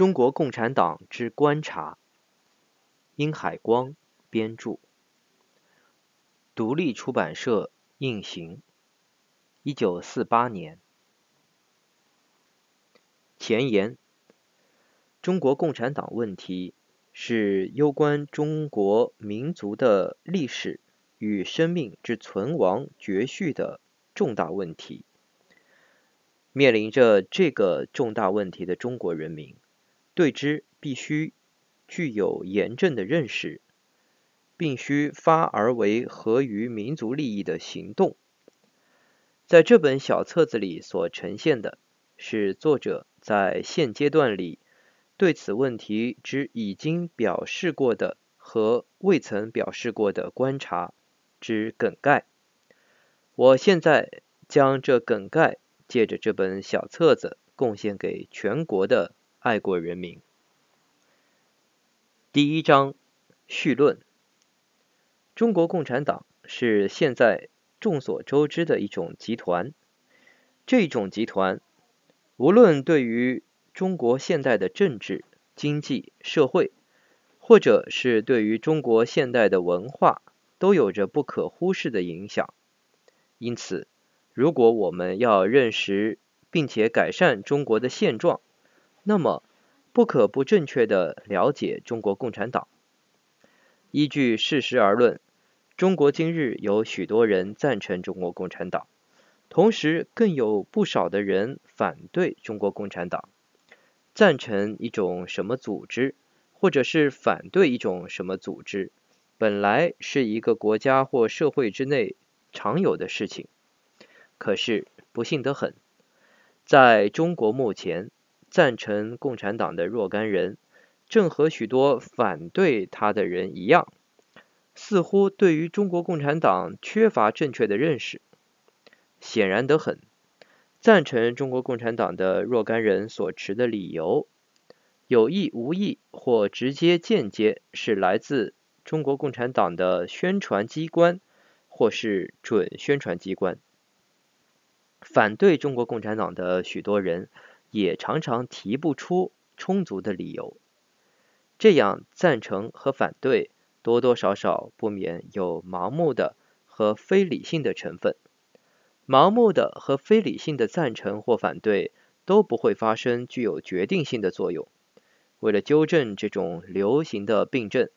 中国共产党之观察，殷海光编著，独立出版社印行，一九四八年。前言：中国共产党问题是攸关中国民族的历史与生命之存亡绝续的重大问题。面临着这个重大问题的中国人民，对之必须具有严正的认识，并须发而为合于民族利益的行动。在这本小册子里所呈现的是作者在现阶段里对此问题之已经表示过的和未曾表示过的观察之梗概。我现在将这梗概借着这本小册子贡献给全国的爱国人民。第一章绪论：中国共产党是现在众所周知的一种集团。这种集团无论对于中国现代的政治、经济、社会，或者是对于中国现代的文化，都有着不可忽视的影响。因此，如果我们要认识并且改善中国的现状，那么，不可不正确的了解中国共产党。依据事实而论，中国今日有许多人赞成中国共产党，同时更有不少的人反对中国共产党。赞成一种什么组织，或者是反对一种什么组织，本来是一个国家或社会之内常有的事情。可是不幸得很，在中国目前，赞成共产党的若干人，正和许多反对他的人一样，似乎对于中国共产党缺乏正确的认识。显然得很，赞成中国共产党的若干人所持的理由，有意无意或直接间接，是来自中国共产党的宣传机关，或是准宣传机关。反对中国共产党的许多人，也常常提不出充足的理由，这样赞成和反对多多少少不免有盲目的和非理性的成分。盲目的和非理性的赞成或反对都不会发生具有决定性的作用。为了纠正这种流行的病症，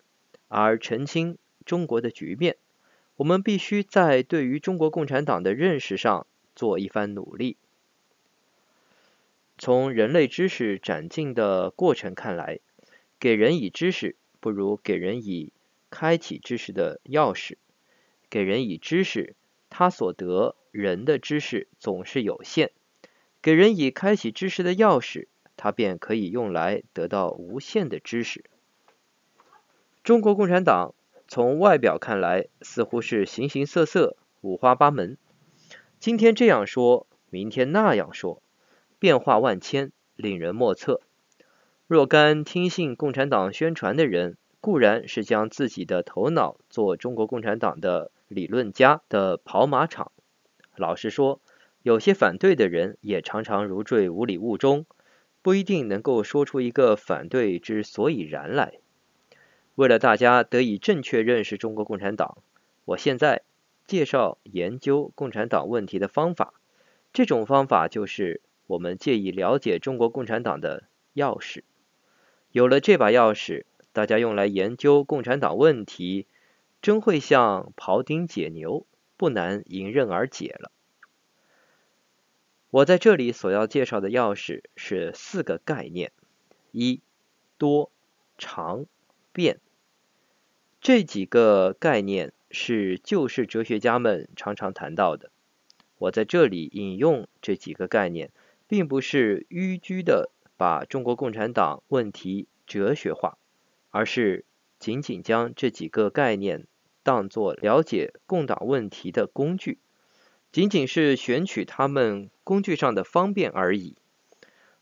而澄清中国的局面，我们必须在对于中国共产党的认识上做一番努力。从人类知识长进的过程看来，给人以知识不如给人以开启知识的钥匙。给人以知识，他所得人的知识总是有限；给人以开启知识的钥匙，他便可以用来得到无限的知识。中国共产党从外表看来似乎是形形色色、五花八门，今天这样说，明天那样说。变化万千，令人莫测。若干听信共产党宣传的人，固然是将自己的头脑做中国共产党的理论家的跑马场。老实说，有些反对的人也常常如坠五里雾中，不一定能够说出一个反对之所以然来。为了大家得以正确认识中国共产党，我现在介绍研究共产党问题的方法。这种方法就是。我们借以了解中国共产党的钥匙，有了这把钥匙，大家用来研究共产党问题，真会像庖丁解牛，不难迎刃而解了。我在这里所要介绍的钥匙是四个概念：一、多、长、变。这几个概念是旧式哲学家们常常谈到的。我在这里引用这几个概念。并不是迂曲的把中国共产党问题哲学化，而是仅仅将这几个概念当作了解共党问题的工具，仅仅是选取他们工具上的方便而已。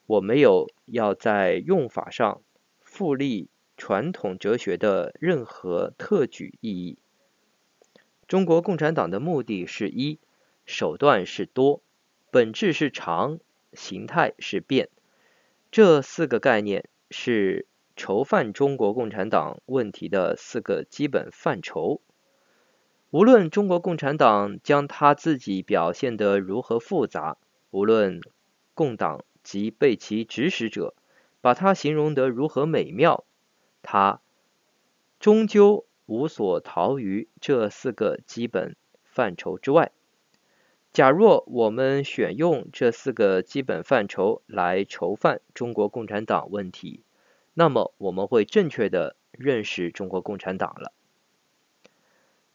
我没有要在用法上复立传统哲学的任何特举意义。中国共产党的目的是一，手段是多，本质是长。形态是变，这四个概念是筹范中国共产党问题的四个基本范畴。无论中国共产党将他自己表现得如何复杂，无论共党及被其指使者把它形容得如何美妙，他终究无所逃于这四个基本范畴之外。假若我们选用这四个基本范畴来筹范中国共产党问题，那么我们会正确的认识中国共产党了。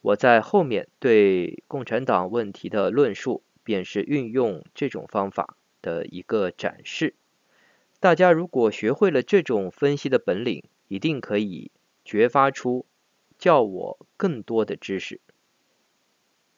我在后面对共产党问题的论述，便是运用这种方法的一个展示。大家如果学会了这种分析的本领，一定可以掘发出叫我更多的知识。